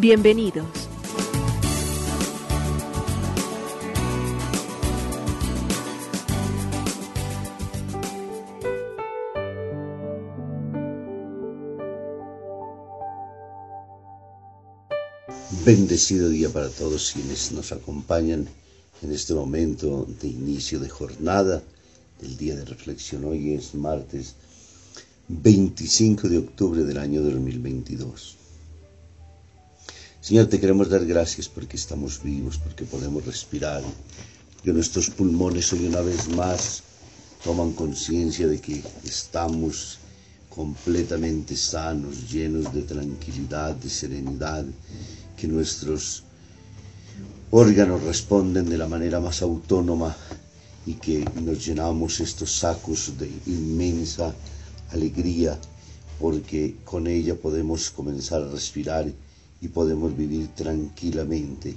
Bienvenidos. Bendecido día para todos quienes nos acompañan en este momento de inicio de jornada del día de reflexión. Hoy es martes 25 de octubre del año 2022. Señor, te queremos dar gracias porque estamos vivos, porque podemos respirar, que nuestros pulmones hoy una vez más toman conciencia de que estamos completamente sanos, llenos de tranquilidad, de serenidad, que nuestros órganos responden de la manera más autónoma y que nos llenamos estos sacos de inmensa alegría porque con ella podemos comenzar a respirar y podemos vivir tranquilamente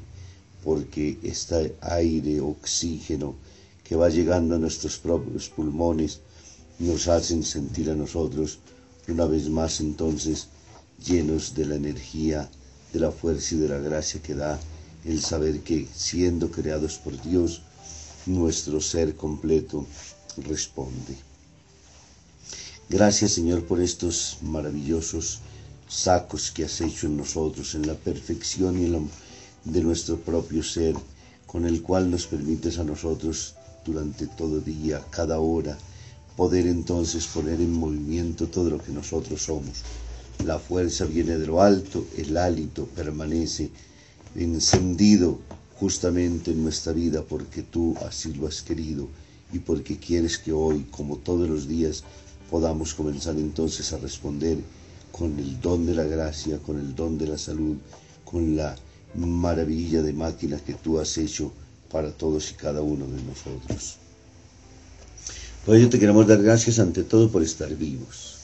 porque este aire, oxígeno que va llegando a nuestros propios pulmones nos hacen sentir a nosotros una vez más entonces llenos de la energía, de la fuerza y de la gracia que da el saber que siendo creados por Dios, nuestro ser completo responde. Gracias Señor por estos maravillosos sacos que has hecho en nosotros, en la perfección y de nuestro propio ser, con el cual nos permites a nosotros durante todo día, cada hora, poder entonces poner en movimiento todo lo que nosotros somos. La fuerza viene de lo alto, el hálito permanece encendido justamente en nuestra vida porque tú así lo has querido y porque quieres que hoy, como todos los días, podamos comenzar entonces a responder con el don de la gracia, con el don de la salud, con la maravilla de máquina que tú has hecho para todos y cada uno de nosotros. Por ello te queremos dar gracias ante todo por estar vivos.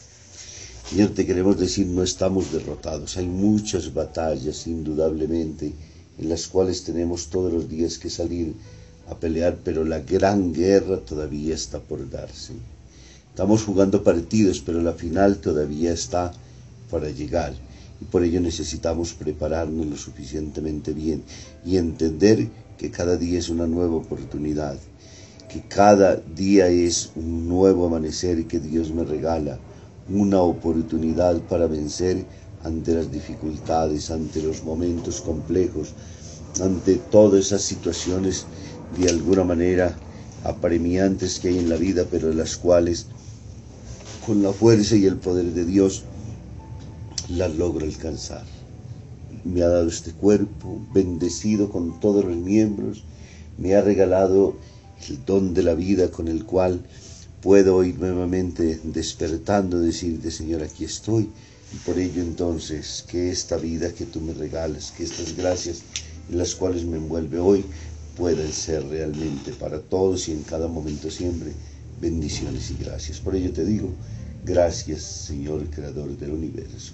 Señor, te queremos decir, no estamos derrotados. Hay muchas batallas, indudablemente, en las cuales tenemos todos los días que salir a pelear, pero la gran guerra todavía está por darse. Estamos jugando partidos, pero la final todavía está para llegar. Y por ello necesitamos prepararnos lo suficientemente bien y entender que cada día es una nueva oportunidad, que cada día es un nuevo amanecer que Dios me regala una oportunidad para vencer ante las dificultades, ante los momentos complejos, ante todas esas situaciones de alguna manera apremiantes que hay en la vida, pero las cuales con la fuerza y el poder de Dios las logro alcanzar. Me ha dado este cuerpo bendecido con todos los miembros, me ha regalado el don de la vida con el cual puedo ir nuevamente despertando, decirte, Señor, aquí estoy. Y por ello entonces, que esta vida que tú me regalas, que estas gracias en las cuales me envuelve hoy, puedan ser realmente para todos y en cada momento siempre bendiciones y gracias. Por ello te digo, gracias Señor Creador del universo.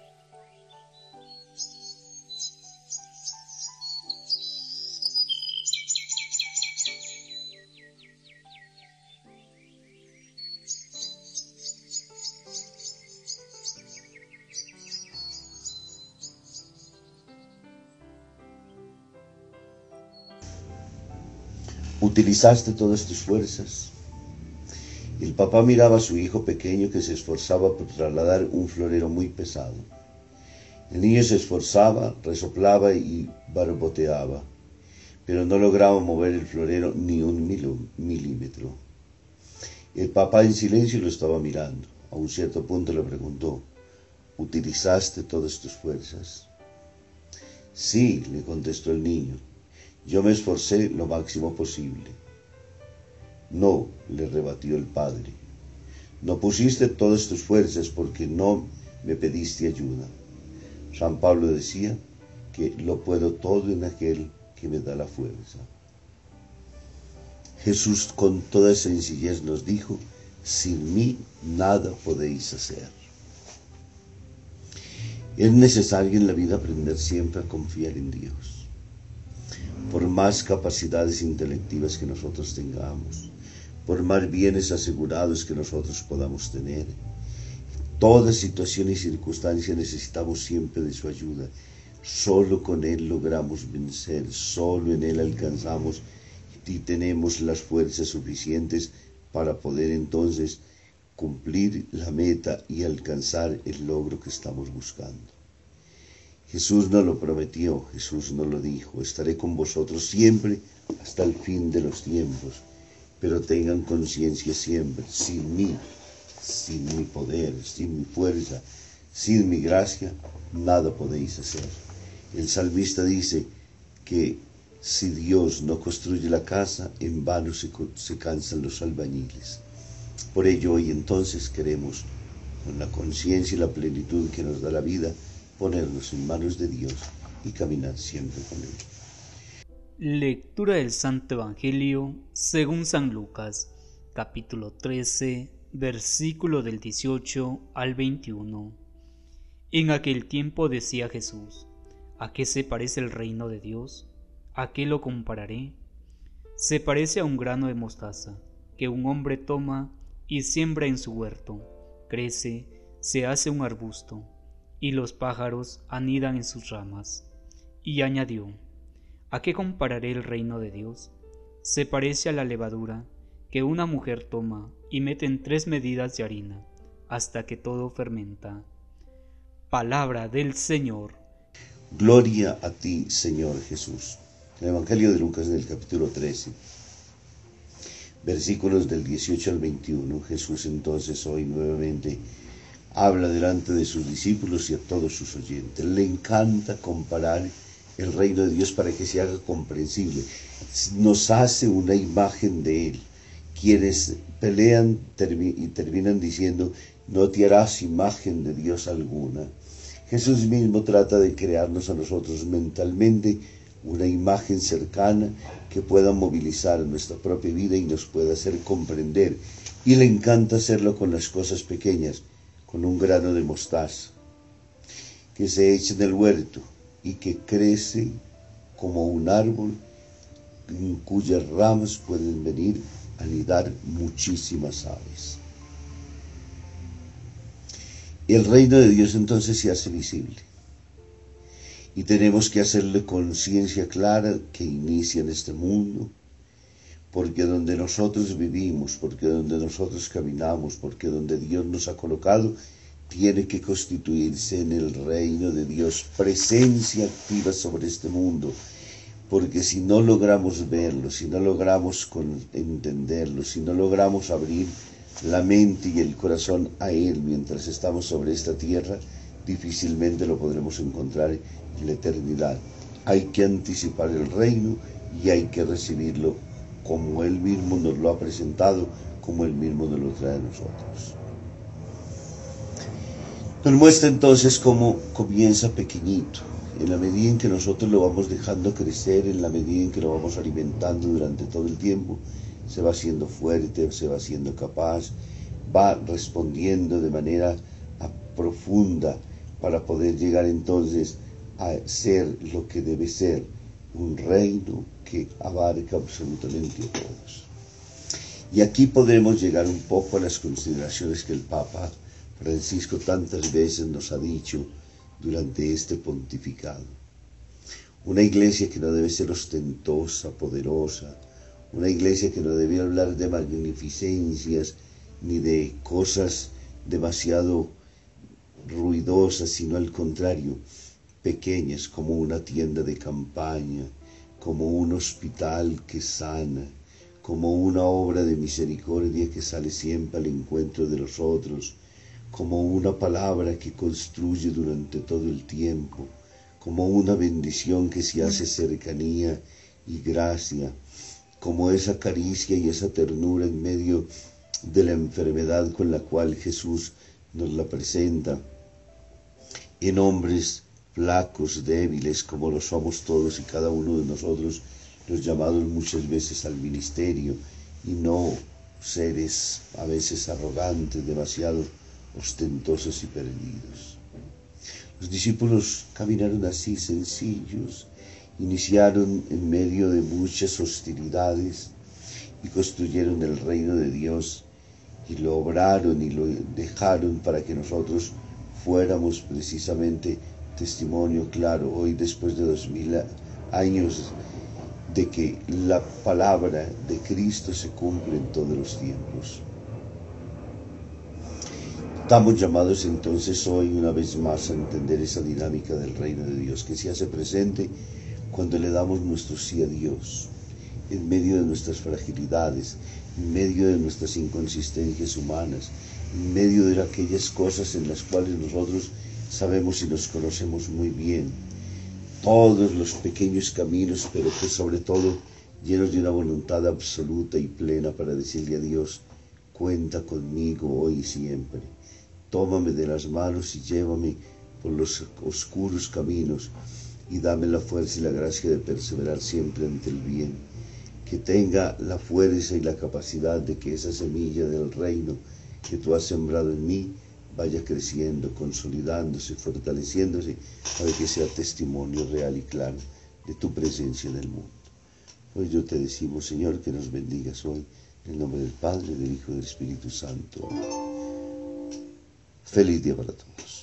¿Utilizaste todas tus fuerzas? El papá miraba a su hijo pequeño que se esforzaba por trasladar un florero muy pesado. El niño se esforzaba, resoplaba y barboteaba, pero no lograba mover el florero ni un milímetro. El papá en silencio lo estaba mirando. A un cierto punto le preguntó, ¿utilizaste todas tus fuerzas? Sí, le contestó el niño, yo me esforcé lo máximo posible. No, le rebatió el padre. No pusiste todas tus fuerzas porque no me pediste ayuda. San Pablo decía que lo puedo todo en aquel que me da la fuerza. Jesús con toda sencillez nos dijo, sin mí nada podéis hacer. Es necesario en la vida aprender siempre a confiar en Dios. Por más capacidades intelectivas que nosotros tengamos, por más bienes asegurados que nosotros podamos tener. Toda situación y circunstancia necesitamos siempre de su ayuda. Solo con Él logramos vencer, solo en Él alcanzamos y tenemos las fuerzas suficientes para poder entonces cumplir la meta y alcanzar el logro que estamos buscando. Jesús nos lo prometió, Jesús nos lo dijo, estaré con vosotros siempre hasta el fin de los tiempos pero tengan conciencia siempre, sin mí, sin mi poder, sin mi fuerza, sin mi gracia, nada podéis hacer. El salmista dice que si Dios no construye la casa, en vano se, se cansan los albañiles. Por ello hoy entonces queremos, con la conciencia y la plenitud que nos da la vida, ponernos en manos de Dios y caminar siempre con Él. Lectura del Santo Evangelio según San Lucas, capítulo 13, versículo del 18 al 21. En aquel tiempo decía Jesús, ¿a qué se parece el reino de Dios? ¿A qué lo compararé? Se parece a un grano de mostaza que un hombre toma y siembra en su huerto, crece, se hace un arbusto, y los pájaros anidan en sus ramas. Y añadió, ¿A qué compararé el reino de Dios? Se parece a la levadura que una mujer toma y mete en tres medidas de harina hasta que todo fermenta. Palabra del Señor. Gloria a ti, Señor Jesús. El Evangelio de Lucas en el capítulo 13, versículos del 18 al 21, Jesús entonces hoy nuevamente habla delante de sus discípulos y a todos sus oyentes. Le encanta comparar el reino de Dios para que se haga comprensible. Nos hace una imagen de Él. Quienes pelean y terminan diciendo, no te harás imagen de Dios alguna. Jesús mismo trata de crearnos a nosotros mentalmente una imagen cercana que pueda movilizar nuestra propia vida y nos pueda hacer comprender. Y le encanta hacerlo con las cosas pequeñas, con un grano de mostaza que se echa en el huerto, y que crece como un árbol en cuyas ramas pueden venir a anidar muchísimas aves. El reino de Dios entonces se hace visible y tenemos que hacerle conciencia clara que inicia en este mundo, porque donde nosotros vivimos, porque donde nosotros caminamos, porque donde Dios nos ha colocado, tiene que constituirse en el reino de Dios, presencia activa sobre este mundo, porque si no logramos verlo, si no logramos entenderlo, si no logramos abrir la mente y el corazón a Él mientras estamos sobre esta tierra, difícilmente lo podremos encontrar en la eternidad. Hay que anticipar el reino y hay que recibirlo como Él mismo nos lo ha presentado, como Él mismo nos lo trae a nosotros. Nos muestra entonces cómo comienza pequeñito, en la medida en que nosotros lo vamos dejando crecer, en la medida en que lo vamos alimentando durante todo el tiempo, se va haciendo fuerte, se va haciendo capaz, va respondiendo de manera profunda para poder llegar entonces a ser lo que debe ser, un reino que abarca absolutamente a todos. Y aquí podemos llegar un poco a las consideraciones que el Papa Francisco tantas veces nos ha dicho durante este pontificado. Una iglesia que no debe ser ostentosa, poderosa, una iglesia que no debía hablar de magnificencias ni de cosas demasiado ruidosas, sino al contrario, pequeñas como una tienda de campaña, como un hospital que sana, como una obra de misericordia que sale siempre al encuentro de los otros, como una palabra que construye durante todo el tiempo, como una bendición que se hace cercanía y gracia, como esa caricia y esa ternura en medio de la enfermedad con la cual Jesús nos la presenta, en hombres flacos, débiles, como lo somos todos y cada uno de nosotros, los llamados muchas veces al ministerio, y no seres a veces arrogantes, demasiado ostentosos y perdidos. Los discípulos caminaron así sencillos, iniciaron en medio de muchas hostilidades y construyeron el reino de Dios y lo obraron y lo dejaron para que nosotros fuéramos precisamente testimonio claro hoy después de dos mil años de que la palabra de Cristo se cumple en todos los tiempos. Estamos llamados entonces hoy una vez más a entender esa dinámica del reino de Dios que se hace presente cuando le damos nuestro sí a Dios, en medio de nuestras fragilidades, en medio de nuestras inconsistencias humanas, en medio de aquellas cosas en las cuales nosotros sabemos y nos conocemos muy bien. Todos los pequeños caminos, pero que sobre todo llenos de una voluntad absoluta y plena para decirle a Dios, cuenta conmigo hoy y siempre. Tómame de las manos y llévame por los oscuros caminos y dame la fuerza y la gracia de perseverar siempre ante el bien. Que tenga la fuerza y la capacidad de que esa semilla del reino que tú has sembrado en mí vaya creciendo, consolidándose, fortaleciéndose, para que sea testimonio real y claro de tu presencia en el mundo. Hoy yo te decimos, Señor, que nos bendigas hoy, en el nombre del Padre, del Hijo y del Espíritu Santo. Feliz día para todos.